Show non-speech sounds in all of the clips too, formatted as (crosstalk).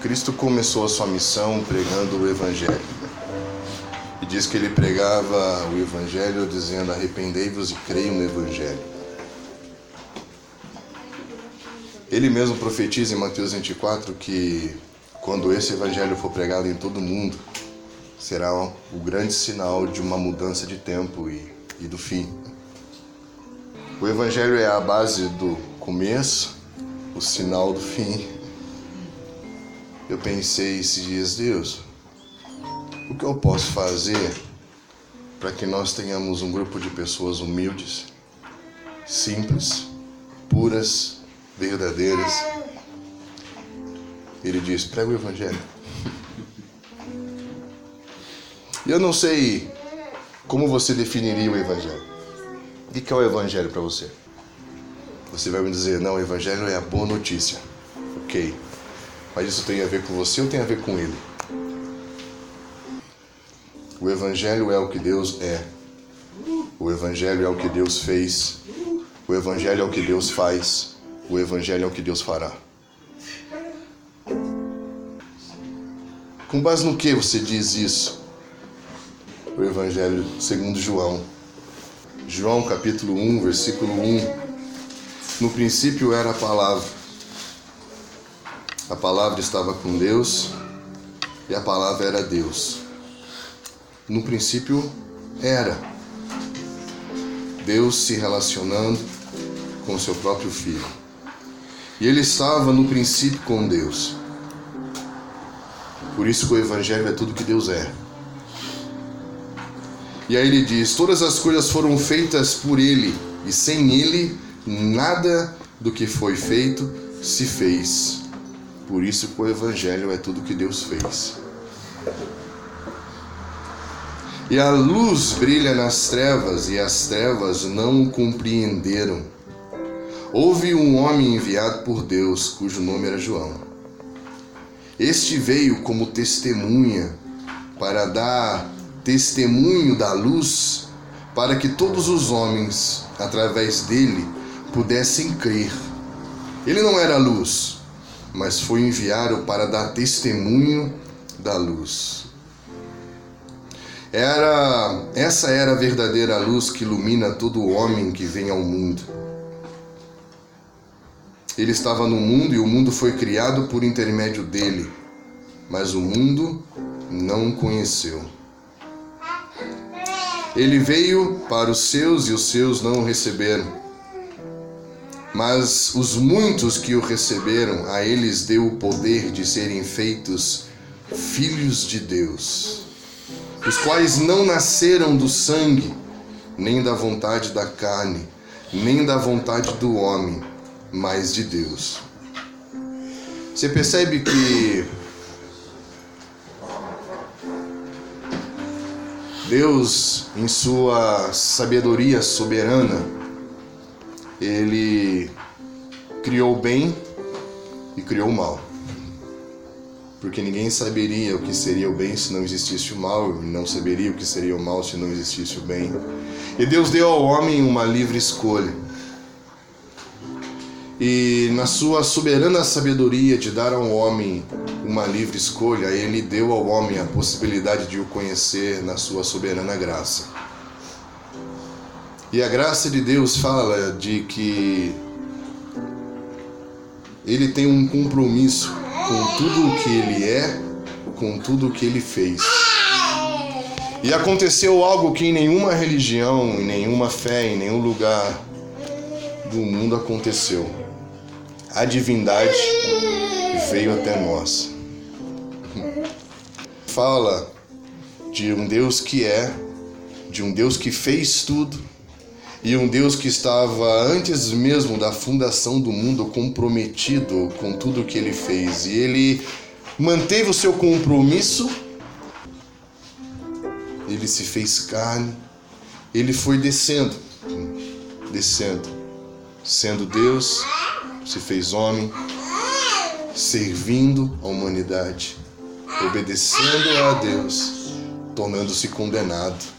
Cristo começou a sua missão pregando o Evangelho. E diz que ele pregava o Evangelho dizendo: Arrependei-vos e creiam no Evangelho. Ele mesmo profetiza em Mateus 24 que quando esse Evangelho for pregado em todo o mundo, será o grande sinal de uma mudança de tempo e, e do fim. O Evangelho é a base do começo, o sinal do fim. Eu pensei esses dias, Deus, o que eu posso fazer para que nós tenhamos um grupo de pessoas humildes, simples, puras, verdadeiras? Ele diz: prega o Evangelho. Eu não sei como você definiria o Evangelho. O que é o Evangelho para você? Você vai me dizer, não, o Evangelho é a boa notícia. Ok. Mas isso tem a ver com você ou tem a ver com ele? O Evangelho é o que Deus é. O Evangelho é o que Deus fez. O Evangelho é o que Deus faz. O Evangelho é o que Deus fará. Com base no que você diz isso? o Evangelho segundo João. João capítulo 1, versículo 1. No princípio era a palavra. A palavra estava com Deus e a palavra era Deus. No princípio era Deus se relacionando com seu próprio filho. E ele estava no princípio com Deus. Por isso que o evangelho é tudo que Deus é. E aí ele diz: Todas as coisas foram feitas por ele, e sem ele nada do que foi feito se fez. Por isso que o evangelho é tudo que Deus fez. E a luz brilha nas trevas, e as trevas não o compreenderam. Houve um homem enviado por Deus, cujo nome era João. Este veio como testemunha para dar testemunho da luz, para que todos os homens, através dele, pudessem crer. Ele não era luz, mas foi enviado para dar testemunho da luz. Era essa era a verdadeira luz que ilumina todo homem que vem ao mundo. Ele estava no mundo e o mundo foi criado por intermédio dele, mas o mundo não o conheceu. Ele veio para os seus e os seus não o receberam. Mas os muitos que o receberam, a eles deu o poder de serem feitos filhos de Deus, os quais não nasceram do sangue, nem da vontade da carne, nem da vontade do homem, mas de Deus. Você percebe que Deus, em sua sabedoria soberana, ele criou o bem e criou o mal. Porque ninguém saberia o que seria o bem se não existisse o mal, e não saberia o que seria o mal se não existisse o bem. E Deus deu ao homem uma livre escolha. E na sua soberana sabedoria de dar ao homem uma livre escolha, ele deu ao homem a possibilidade de o conhecer na sua soberana graça. E a graça de Deus fala de que ele tem um compromisso com tudo o que ele é, com tudo o que ele fez. E aconteceu algo que em nenhuma religião, em nenhuma fé, em nenhum lugar do mundo aconteceu a divindade veio até nós. Fala de um Deus que é, de um Deus que fez tudo e um Deus que estava antes mesmo da fundação do mundo comprometido com tudo que ele fez. E ele manteve o seu compromisso. Ele se fez carne, ele foi descendo, descendo, sendo Deus se fez homem, servindo a humanidade, obedecendo a Deus, tornando-se condenado.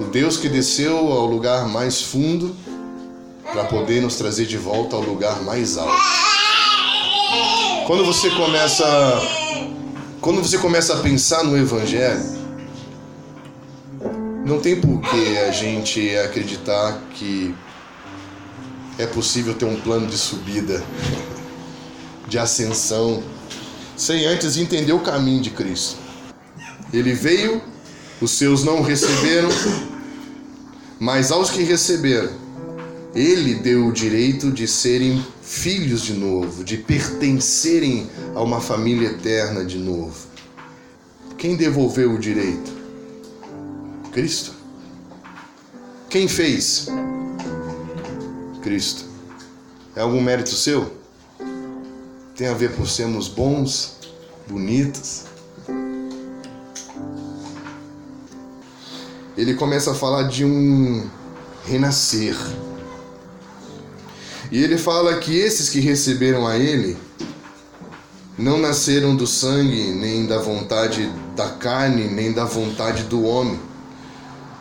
O Deus que desceu ao lugar mais fundo para poder nos trazer de volta ao lugar mais alto. Quando você começa quando você começa a pensar no evangelho, não tem por que a gente acreditar que é possível ter um plano de subida, de ascensão, sem antes entender o caminho de Cristo. Ele veio, os seus não receberam, mas aos que receberam, ele deu o direito de serem filhos de novo, de pertencerem a uma família eterna de novo. Quem devolveu o direito? Cristo. Quem fez? Cristo. É algum mérito seu? Tem a ver por sermos bons, bonitos? Ele começa a falar de um renascer. E ele fala que esses que receberam a ele não nasceram do sangue, nem da vontade da carne, nem da vontade do homem.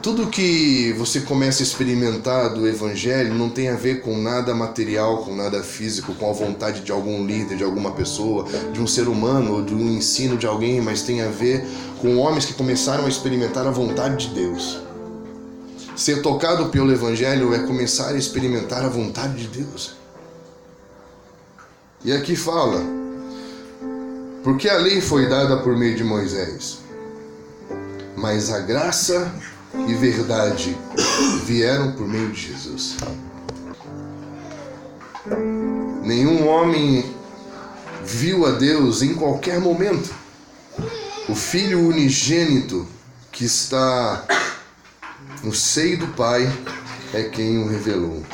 Tudo que você começa a experimentar do Evangelho não tem a ver com nada material, com nada físico, com a vontade de algum líder, de alguma pessoa, de um ser humano ou do ensino de alguém, mas tem a ver com homens que começaram a experimentar a vontade de Deus. Ser tocado pelo Evangelho é começar a experimentar a vontade de Deus. E aqui fala, porque a lei foi dada por meio de Moisés, mas a graça e verdade vieram por meio de Jesus. Nenhum homem viu a Deus em qualquer momento. O Filho unigênito que está no seio do Pai é quem o revelou.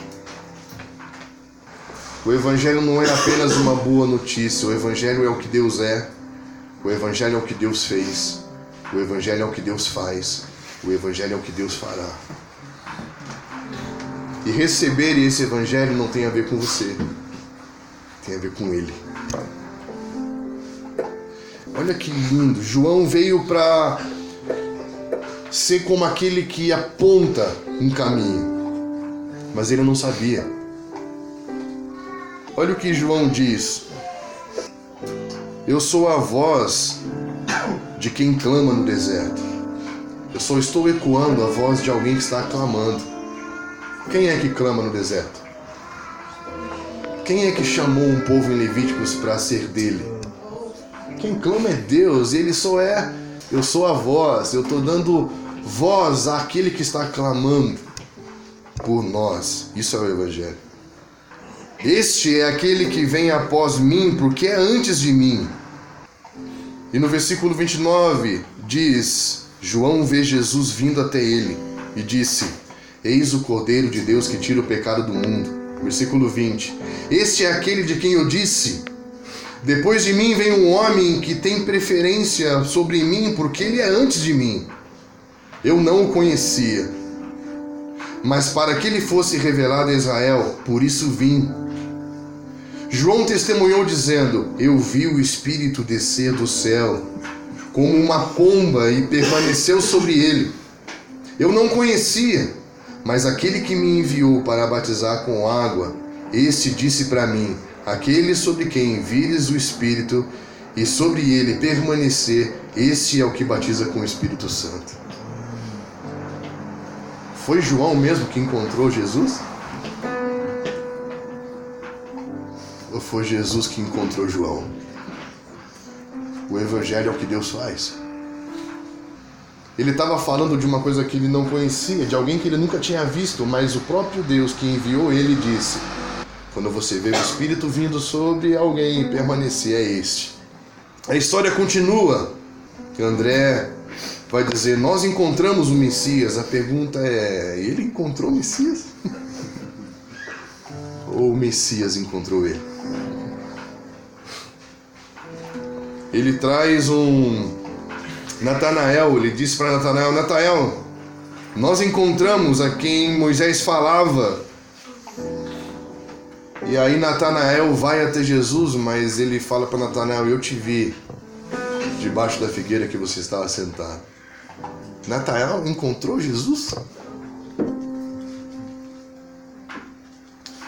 O Evangelho não é apenas uma boa notícia, o Evangelho é o que Deus é, o Evangelho é o que Deus fez, o Evangelho é o que Deus faz, o Evangelho é o que Deus fará. E receber esse Evangelho não tem a ver com você, tem a ver com Ele. Olha que lindo, João veio para ser como aquele que aponta um caminho, mas ele não sabia. Olha o que João diz: Eu sou a voz de quem clama no deserto. Eu só estou ecoando a voz de alguém que está clamando. Quem é que clama no deserto? Quem é que chamou um povo em Levíticos para ser dele? Quem clama é Deus, ele só é. Eu sou a voz, eu estou dando voz àquele que está clamando por nós. Isso é o Evangelho. Este é aquele que vem após mim, porque é antes de mim. E no versículo 29 diz: João vê Jesus vindo até ele e disse: Eis o Cordeiro de Deus que tira o pecado do mundo. Versículo 20: Este é aquele de quem eu disse: Depois de mim vem um homem que tem preferência sobre mim, porque ele é antes de mim. Eu não o conhecia, mas para que ele fosse revelado a Israel, por isso vim. João testemunhou dizendo: Eu vi o Espírito descer do céu como uma pomba e permaneceu sobre ele. Eu não conhecia, mas aquele que me enviou para batizar com água, este disse para mim: Aquele sobre quem vires o Espírito e sobre ele permanecer, este é o que batiza com o Espírito Santo. Foi João mesmo que encontrou Jesus? Ou foi Jesus que encontrou João? O Evangelho é o que Deus faz. Ele estava falando de uma coisa que ele não conhecia, de alguém que ele nunca tinha visto, mas o próprio Deus que enviou ele disse: Quando você vê o Espírito vindo sobre alguém permanecer, é este. A história continua. André vai dizer: Nós encontramos o Messias. A pergunta é: Ele encontrou o Messias? (laughs) Ou o Messias encontrou ele? ele traz um Natanael, ele diz para Natanael, Natanael, nós encontramos a quem Moisés falava. E aí Natanael vai até Jesus, mas ele fala para Natanael, eu te vi debaixo da figueira que você estava sentado. Natanael encontrou Jesus?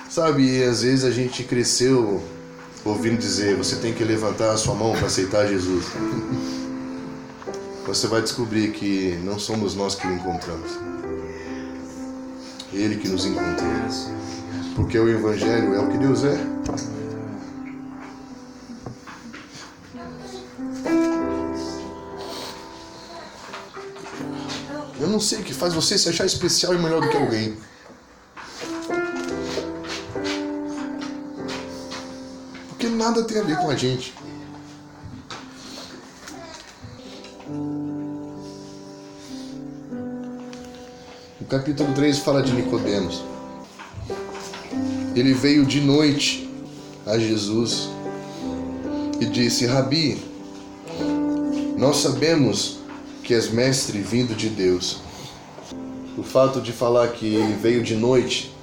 Sabe, às vezes a gente cresceu ouvindo dizer, você tem que levantar a sua mão para aceitar Jesus. Você vai descobrir que não somos nós que o encontramos. Ele que nos encontrou. Porque o Evangelho é o que Deus é. Eu não sei o que faz você se achar especial e melhor do que alguém. Porque nada tem a ver com a gente. O capítulo 3 fala de Nicodemos. Ele veio de noite a Jesus e disse: Rabi, nós sabemos que és mestre vindo de Deus. O fato de falar que ele veio de noite,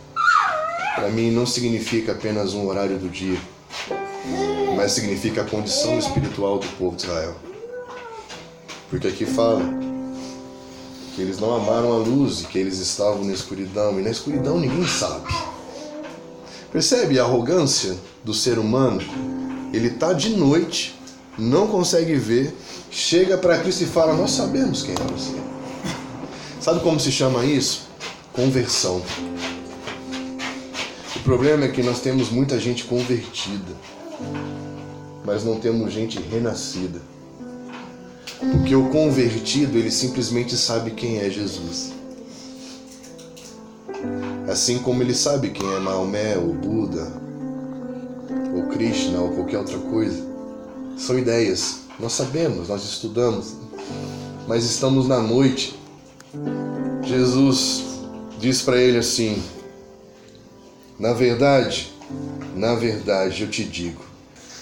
para mim não significa apenas um horário do dia, mas significa a condição espiritual do povo de Israel. Porque aqui fala que eles não amaram a luz e que eles estavam na escuridão, e na escuridão ninguém sabe. Percebe a arrogância do ser humano? Ele está de noite, não consegue ver, chega para Cristo e fala: Nós sabemos quem é você. Sabe como se chama isso? Conversão. O problema é que nós temos muita gente convertida, mas não temos gente renascida. Porque o convertido, ele simplesmente sabe quem é Jesus. Assim como ele sabe quem é Maomé, ou Buda, ou Krishna, ou qualquer outra coisa. São ideias. Nós sabemos, nós estudamos, mas estamos na noite. Jesus diz para ele assim: Na verdade, na verdade eu te digo,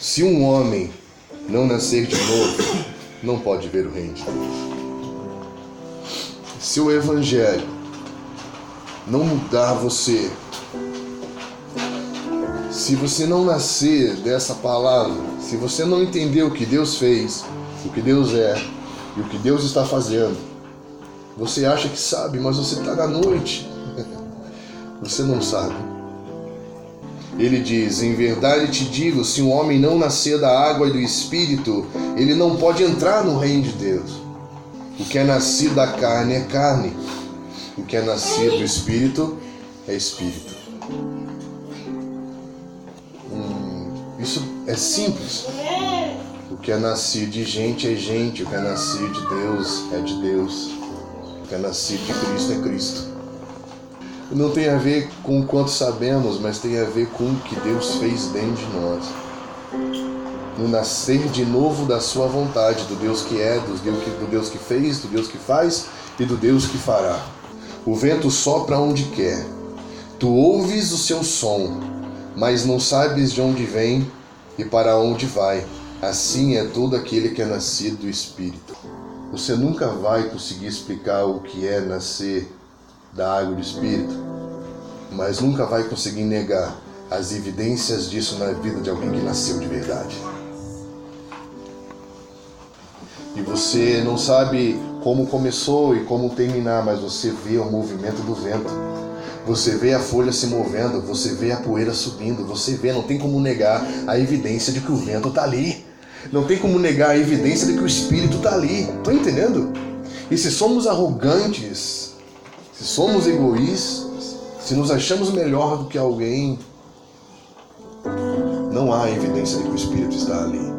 se um homem não nascer de novo, não pode ver o reino de Deus. Se o evangelho não mudar você, se você não nascer dessa palavra, se você não entender o que Deus fez, o que Deus é e o que Deus está fazendo, você acha que sabe, mas você está na noite. (laughs) Você não sabe. Ele diz: Em verdade te digo, se um homem não nascer da água e do espírito, ele não pode entrar no reino de Deus. O que é nascido da carne é carne, o que é nascido do espírito é espírito. Isso é simples. O que é nascido de gente é gente, o que é nascido de Deus é de Deus. O que é nascido de Cristo é Cristo. Não tem a ver com o quanto sabemos, mas tem a ver com o que Deus fez dentro de nós. No nascer de novo da sua vontade, do Deus que é, do Deus que, do Deus que fez, do Deus que faz e do Deus que fará. O vento sopra onde quer. Tu ouves o seu som, mas não sabes de onde vem e para onde vai. Assim é todo aquele que é nascido do Espírito. Você nunca vai conseguir explicar o que é nascer da água do Espírito, mas nunca vai conseguir negar as evidências disso na vida de alguém que nasceu de verdade. E você não sabe como começou e como terminar, mas você vê o movimento do vento você vê a folha se movendo, você vê a poeira subindo, você vê, não tem como negar a evidência de que o vento está ali. Não tem como negar a evidência de que o espírito está ali. Estão entendendo? E se somos arrogantes, se somos egoístas, se nos achamos melhor do que alguém, não há evidência de que o espírito está ali.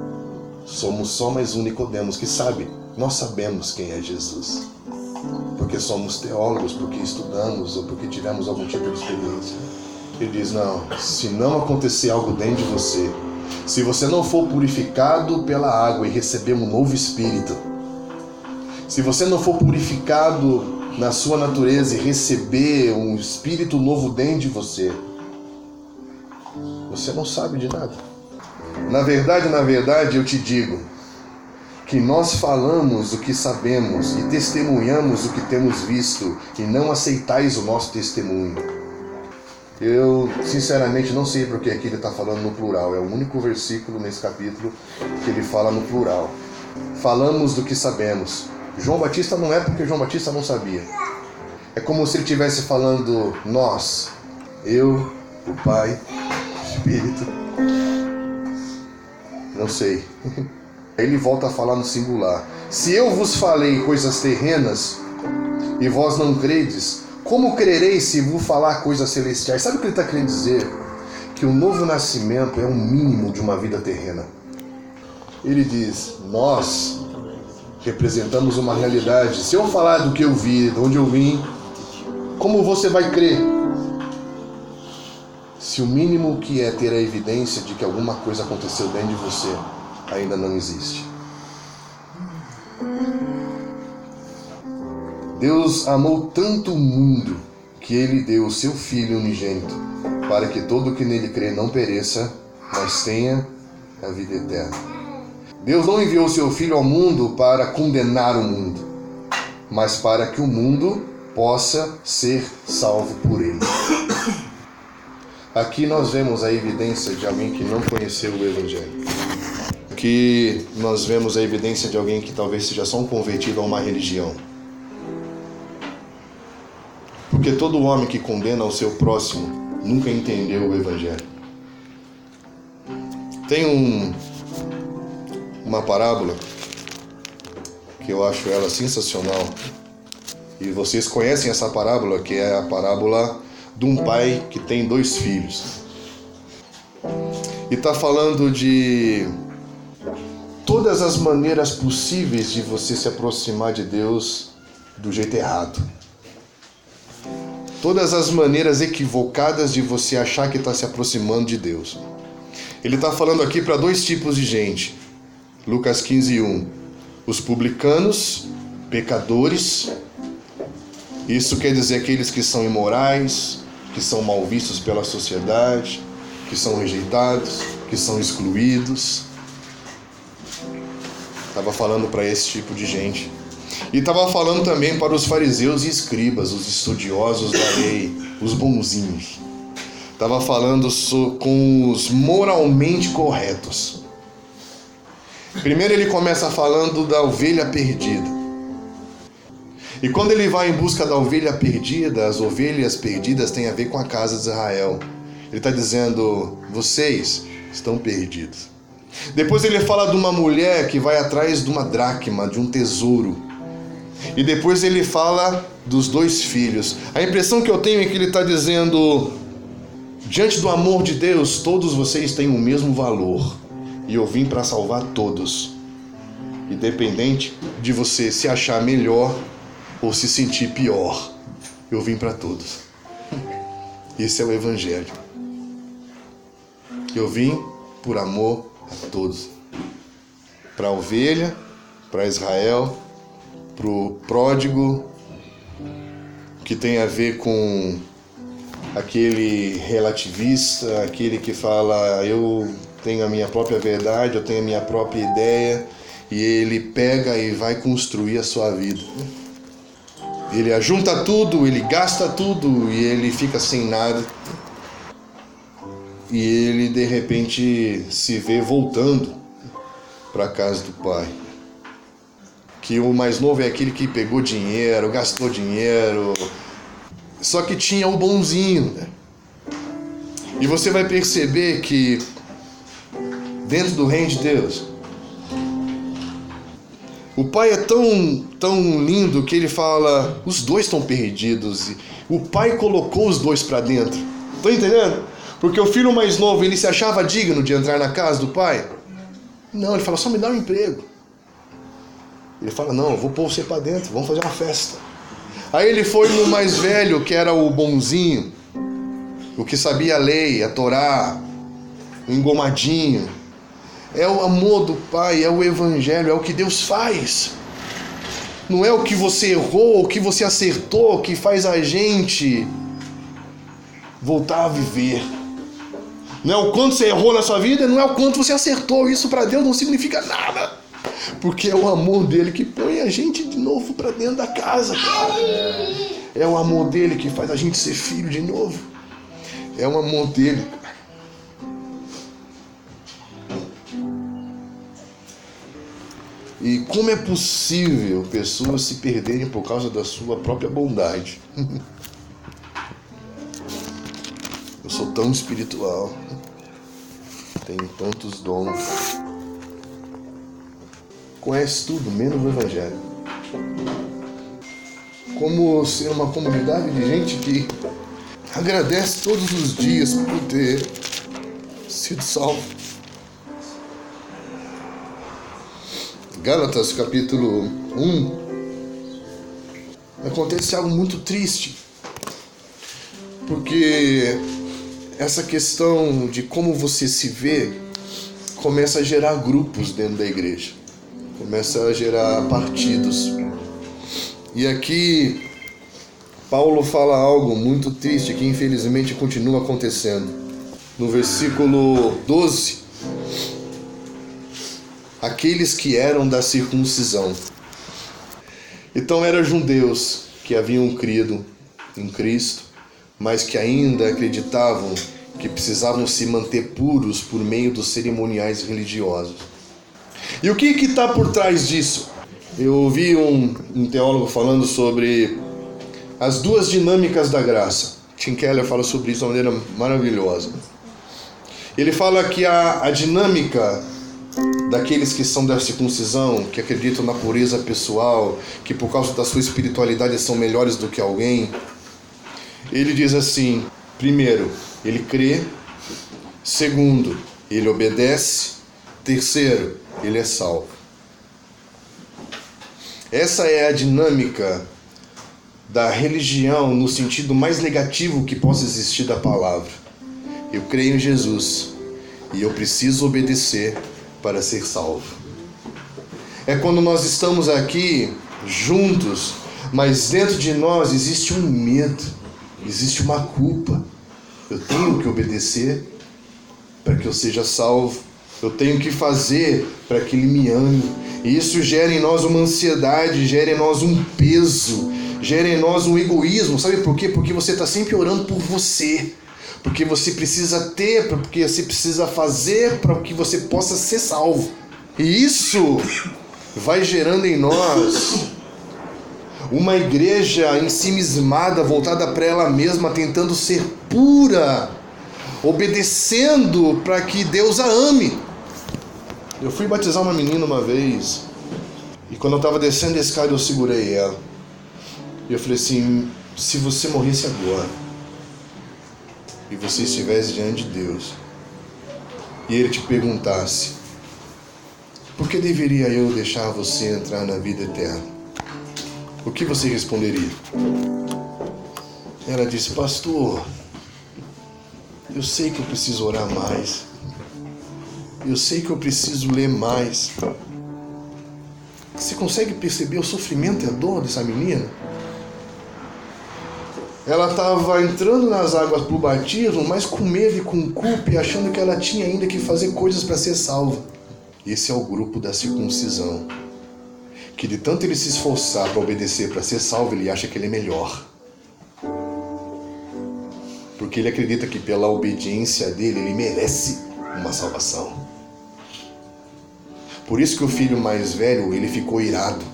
Somos só mais um Nicodemos que sabe, nós sabemos quem é Jesus porque somos teólogos, porque estudamos ou porque tivemos algum tipo de experiência. Ele diz: não, se não acontecer algo dentro de você, se você não for purificado pela água e receber um novo espírito, se você não for purificado na sua natureza e receber um espírito novo dentro de você, você não sabe de nada. Na verdade, na verdade, eu te digo, que nós falamos o que sabemos e testemunhamos o que temos visto, e não aceitais o nosso testemunho. Eu, sinceramente, não sei porque aqui ele está falando no plural. É o único versículo nesse capítulo que ele fala no plural. Falamos do que sabemos. João Batista não é porque João Batista não sabia. É como se ele estivesse falando nós, eu, o Pai, o Espírito. Não sei. (laughs) Ele volta a falar no singular. Se eu vos falei coisas terrenas e vós não credes, como crereis se vos falar coisas celestiais? Sabe o que ele está querendo dizer? Que o novo nascimento é o mínimo de uma vida terrena. Ele diz: Nós representamos uma realidade. Se eu falar do que eu vi, de onde eu vim, como você vai crer? Se o mínimo que é ter a evidência de que alguma coisa aconteceu dentro de você ainda não existe. Deus amou tanto o mundo que ele deu o seu Filho unigênito, para que todo que nele crê não pereça, mas tenha a vida eterna. Deus não enviou seu Filho ao mundo para condenar o mundo, mas para que o mundo possa ser salvo por ele. Aqui nós vemos a evidência de alguém que não conheceu o Evangelho. Aqui nós vemos a evidência de alguém que talvez seja só um convertido a uma religião. Porque todo homem que condena o seu próximo nunca entendeu o Evangelho. Tem um, uma parábola que eu acho ela sensacional. E vocês conhecem essa parábola, que é a parábola de um pai que tem dois filhos. E está falando de todas as maneiras possíveis de você se aproximar de Deus do jeito errado. Todas as maneiras equivocadas de você achar que está se aproximando de Deus. Ele está falando aqui para dois tipos de gente. Lucas 15, 1. Os publicanos, pecadores. Isso quer dizer aqueles que são imorais, que são mal vistos pela sociedade, que são rejeitados, que são excluídos. Estava falando para esse tipo de gente. E estava falando também para os fariseus e escribas, os estudiosos da lei, os bonzinhos. Estava falando com os moralmente corretos. Primeiro ele começa falando da ovelha perdida. E quando ele vai em busca da ovelha perdida, as ovelhas perdidas têm a ver com a casa de Israel. Ele está dizendo: vocês estão perdidos. Depois ele fala de uma mulher que vai atrás de uma dracma, de um tesouro. E depois ele fala dos dois filhos. A impressão que eu tenho é que ele está dizendo: diante do amor de Deus, todos vocês têm o mesmo valor. E eu vim para salvar todos. Independente de você se achar melhor ou se sentir pior, eu vim para todos. Esse é o Evangelho. Eu vim por amor todos. Para a ovelha, para Israel, para o pródigo, que tem a ver com aquele relativista, aquele que fala eu tenho a minha própria verdade, eu tenho a minha própria ideia, e ele pega e vai construir a sua vida. Ele ajunta tudo, ele gasta tudo e ele fica sem nada e ele de repente se vê voltando para a casa do pai. Que o mais novo é aquele que pegou dinheiro, gastou dinheiro, só que tinha o bonzinho. Né? E você vai perceber que dentro do reino de Deus, o pai é tão, tão lindo que ele fala: os dois estão perdidos. O pai colocou os dois para dentro. Estão entendendo? Porque o filho mais novo, ele se achava digno de entrar na casa do pai? Não, ele fala, só me dá um emprego. Ele fala, não, eu vou pôr você para dentro, vamos fazer uma festa. Aí ele foi no mais velho, que era o bonzinho, o que sabia a lei, a Torá, o engomadinho. É o amor do Pai, é o Evangelho, é o que Deus faz. Não é o que você errou, o que você acertou, que faz a gente voltar a viver. Não é o quanto você errou na sua vida, não é o quanto você acertou. Isso para Deus não significa nada. Porque é o amor dele que põe a gente de novo para dentro da casa, cara. É o amor dele que faz a gente ser filho de novo. É o amor dele. E como é possível pessoas se perderem por causa da sua própria bondade? (laughs) sou tão espiritual tenho tantos dons. conhece tudo, menos o Evangelho. Como ser uma comunidade de gente que agradece todos os dias por ter sido salvo. Gálatas capítulo 1 acontece algo muito triste. Porque essa questão de como você se vê começa a gerar grupos dentro da igreja, começa a gerar partidos. E aqui Paulo fala algo muito triste que infelizmente continua acontecendo. No versículo 12, aqueles que eram da circuncisão. Então eram judeus que haviam crido em Cristo, mas que ainda acreditavam que precisavam se manter puros por meio dos cerimoniais religiosos. E o que está por trás disso? Eu ouvi um, um, teólogo falando sobre as duas dinâmicas da graça. Tim Keller fala sobre isso de uma maneira maravilhosa. Ele fala que a, a dinâmica daqueles que são da circuncisão, que acreditam na pureza pessoal, que por causa da sua espiritualidade são melhores do que alguém, ele diz assim: primeiro, ele crê, segundo, ele obedece, terceiro, ele é salvo. Essa é a dinâmica da religião no sentido mais negativo que possa existir da palavra. Eu creio em Jesus e eu preciso obedecer para ser salvo. É quando nós estamos aqui juntos, mas dentro de nós existe um medo, existe uma culpa. Eu tenho que obedecer para que eu seja salvo. Eu tenho que fazer para que Ele me ame. E isso gera em nós uma ansiedade, gera em nós um peso, gera em nós um egoísmo. Sabe por quê? Porque você está sempre orando por você porque você precisa ter, porque você precisa fazer para que você possa ser salvo. E isso vai gerando em nós uma igreja ensimismada, voltada para ela mesma, tentando ser pura, obedecendo para que Deus a ame. Eu fui batizar uma menina uma vez, e quando eu estava descendo a escada, eu segurei ela. E eu falei assim: se você morresse agora, e você estivesse diante de Deus e Ele te perguntasse: por que deveria eu deixar você entrar na vida eterna? O que você responderia? Ela disse: Pastor, eu sei que eu preciso orar mais. Eu sei que eu preciso ler mais. Você consegue perceber o sofrimento e a dor dessa menina? Ela estava entrando nas águas para o batismo, mas com medo e com culpa e achando que ela tinha ainda que fazer coisas para ser salva. Esse é o grupo da circuncisão. Que de tanto ele se esforçar para obedecer, para ser salvo, ele acha que ele é melhor. Porque ele acredita que pela obediência dele, ele merece uma salvação. Por isso que o filho mais velho, ele ficou irado.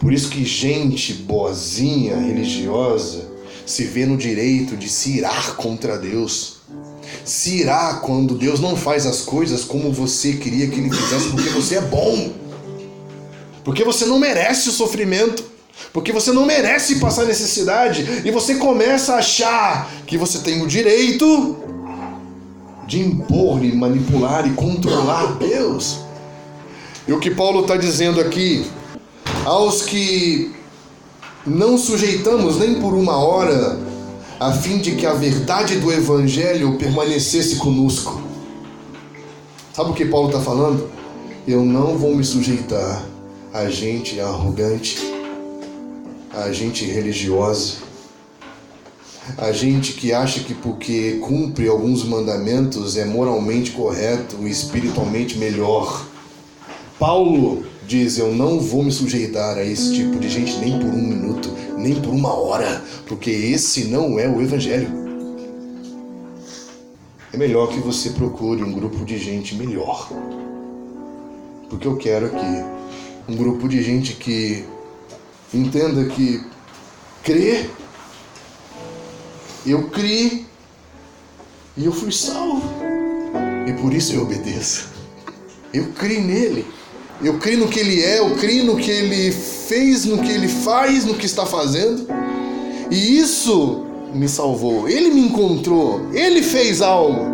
Por isso que gente boazinha, religiosa, se vê no direito de se irar contra Deus. Se irar quando Deus não faz as coisas como você queria que Ele fizesse, porque você é bom. Porque você não merece o sofrimento. Porque você não merece passar necessidade. E você começa a achar que você tem o direito de impor e manipular e controlar Deus. E o que Paulo está dizendo aqui, aos que não sujeitamos nem por uma hora, a fim de que a verdade do Evangelho permanecesse conosco. Sabe o que Paulo está falando? Eu não vou me sujeitar a gente arrogante, a gente religiosa, a gente que acha que porque cumpre alguns mandamentos é moralmente correto e espiritualmente melhor. Paulo diz: Eu não vou me sujeitar a esse tipo de gente nem por um minuto, nem por uma hora, porque esse não é o Evangelho. É melhor que você procure um grupo de gente melhor. Porque eu quero aqui um grupo de gente que entenda que crer, eu criei e eu fui salvo. E por isso eu obedeço. Eu criei nele Eu creio no que ele é, eu creio no que ele fez, no que ele faz, no que está fazendo. E isso me salvou. Ele me encontrou. Ele fez algo.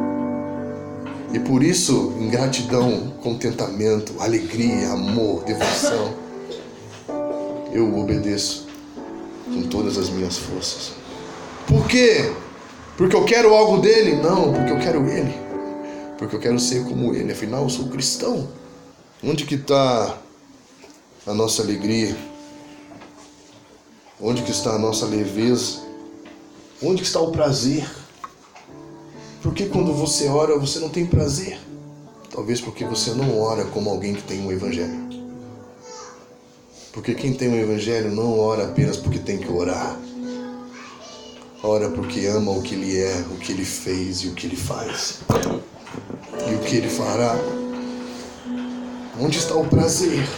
E por isso, em gratidão, contentamento, alegria, amor, devoção, eu obedeço com todas as minhas forças. Por quê? Porque eu quero algo dele? Não, porque eu quero ele. Porque eu quero ser como ele. Afinal, eu sou cristão. Onde que está a nossa alegria? Onde que está a nossa leveza? Onde que está o prazer? Por que quando você ora você não tem prazer? Talvez porque você não ora como alguém que tem um evangelho. Porque quem tem um evangelho não ora apenas porque tem que orar. Ora porque ama o que ele é, o que ele fez e o que ele faz. E o que ele fará. Onde está o prazer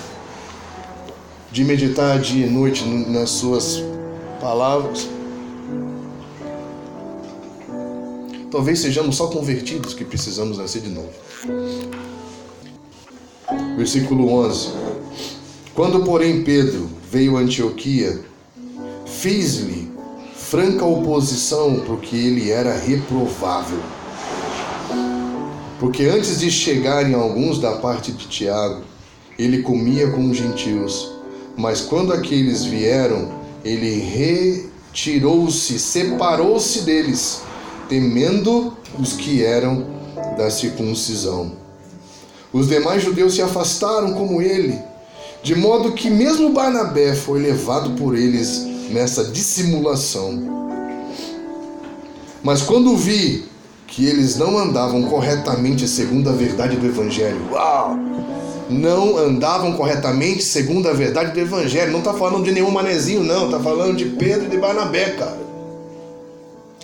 de meditar dia e noite nas suas palavras? Talvez sejamos só convertidos que precisamos nascer de novo. Versículo 11. Quando, porém, Pedro veio a Antioquia, fiz-lhe franca oposição porque ele era reprovável porque antes de chegarem alguns da parte de Tiago, ele comia com os gentios. Mas quando aqueles vieram, ele retirou-se, separou-se deles, temendo os que eram da circuncisão. Os demais judeus se afastaram como ele, de modo que mesmo Barnabé foi levado por eles nessa dissimulação. Mas quando vi que eles não andavam corretamente segundo a verdade do Evangelho. Uau! Não andavam corretamente segundo a verdade do Evangelho. Não está falando de nenhum manezinho, não. Está falando de Pedro e de Barnabé, cara.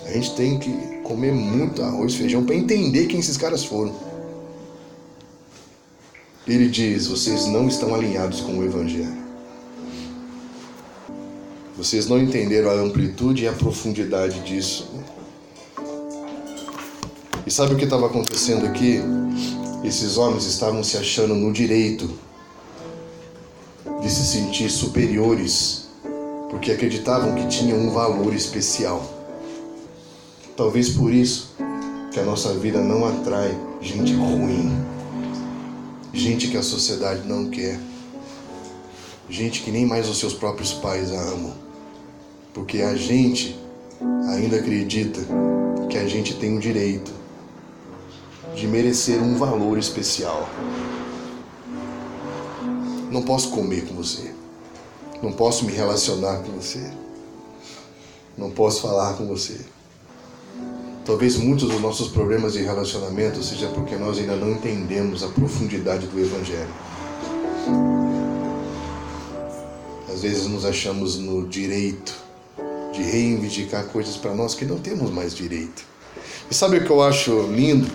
A gente tem que comer muito arroz e feijão para entender quem esses caras foram. Ele diz: vocês não estão alinhados com o Evangelho. Vocês não entenderam a amplitude e a profundidade disso. E sabe o que estava acontecendo aqui? Esses homens estavam se achando no direito de se sentir superiores, porque acreditavam que tinham um valor especial. Talvez por isso que a nossa vida não atrai gente ruim, gente que a sociedade não quer, gente que nem mais os seus próprios pais a amam, porque a gente ainda acredita que a gente tem o direito de merecer um valor especial. Não posso comer com você. Não posso me relacionar com você. Não posso falar com você. Talvez muitos dos nossos problemas de relacionamento seja porque nós ainda não entendemos a profundidade do Evangelho. Às vezes nos achamos no direito de reivindicar coisas para nós que não temos mais direito. E sabe o que eu acho lindo?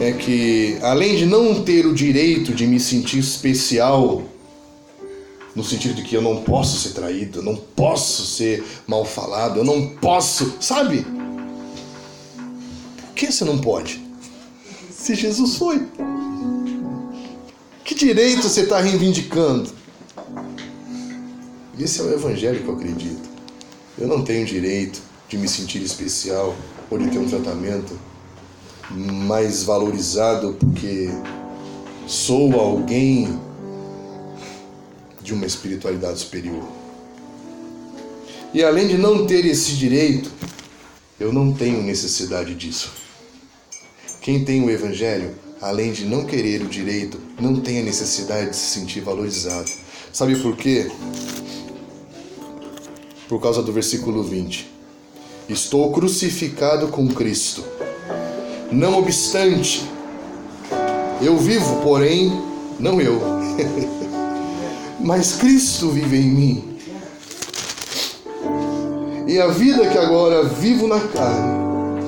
é que, além de não ter o direito de me sentir especial, no sentido de que eu não posso ser traído, eu não posso ser mal falado, eu não posso, sabe? Que você não pode? Se Jesus foi. Que direito você está reivindicando? Esse é o evangelho que eu acredito. Eu não tenho direito de me sentir especial ou de ter um tratamento mais valorizado porque sou alguém de uma espiritualidade superior. E além de não ter esse direito, eu não tenho necessidade disso. Quem tem o Evangelho, além de não querer o direito, não tem a necessidade de se sentir valorizado. Sabe por quê? Por causa do versículo 20. Estou crucificado com Cristo não obstante, eu vivo, porém, não eu, (laughs) mas Cristo vive em mim. E a vida que agora vivo na carne,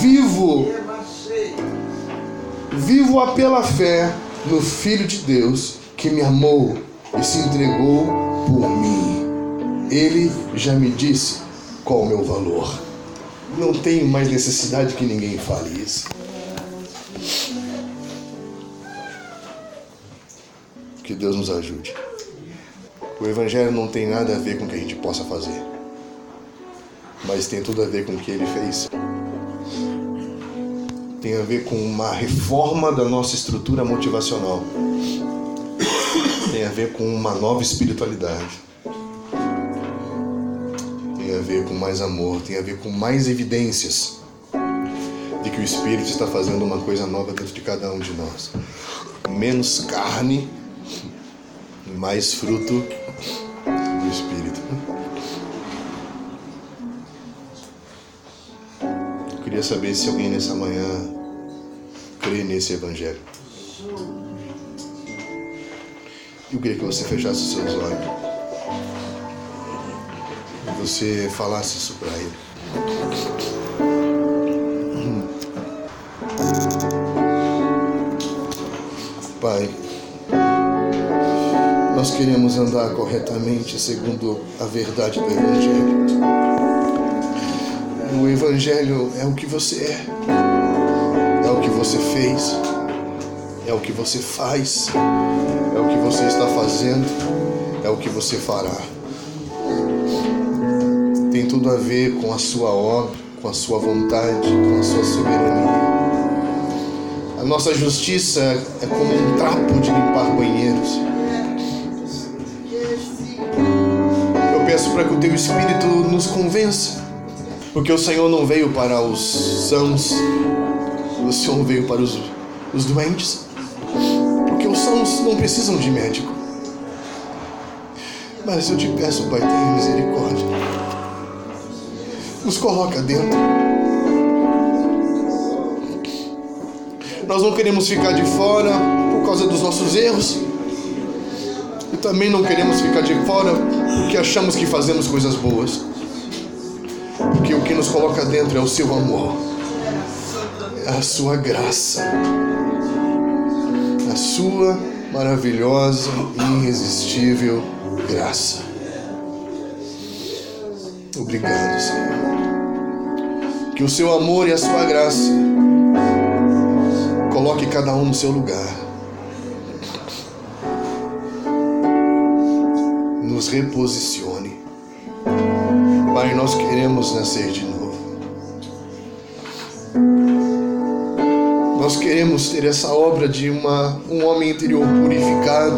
vivo, vivo-a pela fé no Filho de Deus que me amou e se entregou por mim. Ele já me disse qual o meu valor. Não tenho mais necessidade que ninguém fale isso. Que Deus nos ajude. O Evangelho não tem nada a ver com o que a gente possa fazer, mas tem tudo a ver com o que ele fez. Tem a ver com uma reforma da nossa estrutura motivacional. Tem a ver com uma nova espiritualidade. Tem a ver com mais amor, tem a ver com mais evidências de que o Espírito está fazendo uma coisa nova dentro de cada um de nós. Menos carne, mais fruto queria saber se alguém nessa manhã crê nesse Evangelho. Eu queria que você fechasse seus olhos e você falasse isso para ele. Pai, nós queremos andar corretamente segundo a verdade do Evangelho. O Evangelho é o que você é, é o que você fez, é o que você faz, é o que você está fazendo, é o que você fará. Tem tudo a ver com a sua obra, com a sua vontade, com a sua soberania. A nossa justiça é como um trapo de limpar banheiros. Eu peço para que o teu Espírito nos convença, porque o Senhor não veio para os sãos, o Senhor veio para os, os doentes, porque os sãos não precisam de médico. Mas eu te peço, Pai, tenha misericórdia. Nos coloca dentro. Nós não queremos ficar de fora por causa dos nossos erros. E também não queremos ficar de fora porque achamos que fazemos coisas boas. Nos coloca dentro é o seu amor, é a sua graça, a sua maravilhosa e irresistível graça. Obrigado, Senhor. Que o seu amor e a sua graça coloque cada um no seu lugar. Nos reposicione. Pai, nós queremos nascer de novo. Nós queremos ter essa obra de uma, um homem interior purificado.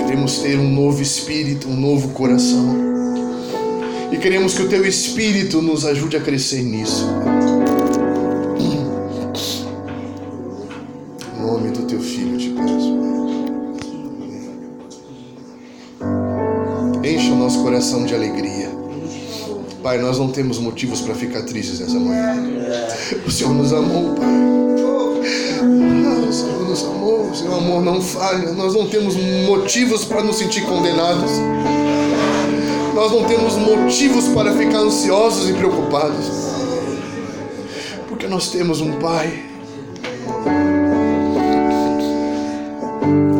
Queremos ter um novo espírito, um novo coração. E queremos que o teu espírito nos ajude a crescer nisso. Em nome do teu filho te. Encha o nosso coração de alegria. Pai, nós não temos motivos para ficar tristes nessa manhã. O Senhor nos amou, Pai. Ah, o Senhor nos amou, o seu amor não falha. Nós não temos motivos para nos sentir condenados. Nós não temos motivos para ficar ansiosos e preocupados. Porque nós temos um Pai.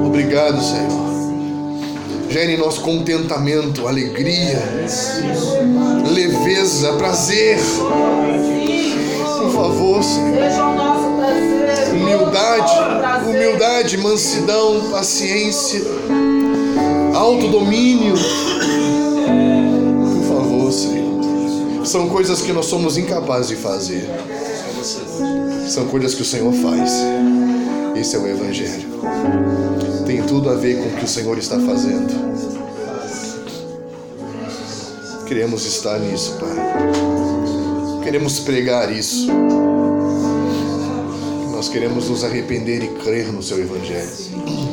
Obrigado, Senhor. Gere em contentamento, alegria, leveza, prazer. Por favor, Senhor. Humildade, humildade, mansidão, paciência, autodomínio. Por favor, Senhor. São coisas que nós somos incapazes de fazer. São coisas que o Senhor faz. Esse é o Evangelho. Tem tudo a ver com o que o Senhor está fazendo. Queremos estar nisso, Pai. Queremos pregar isso. Nós queremos nos arrepender e crer no Seu Evangelho.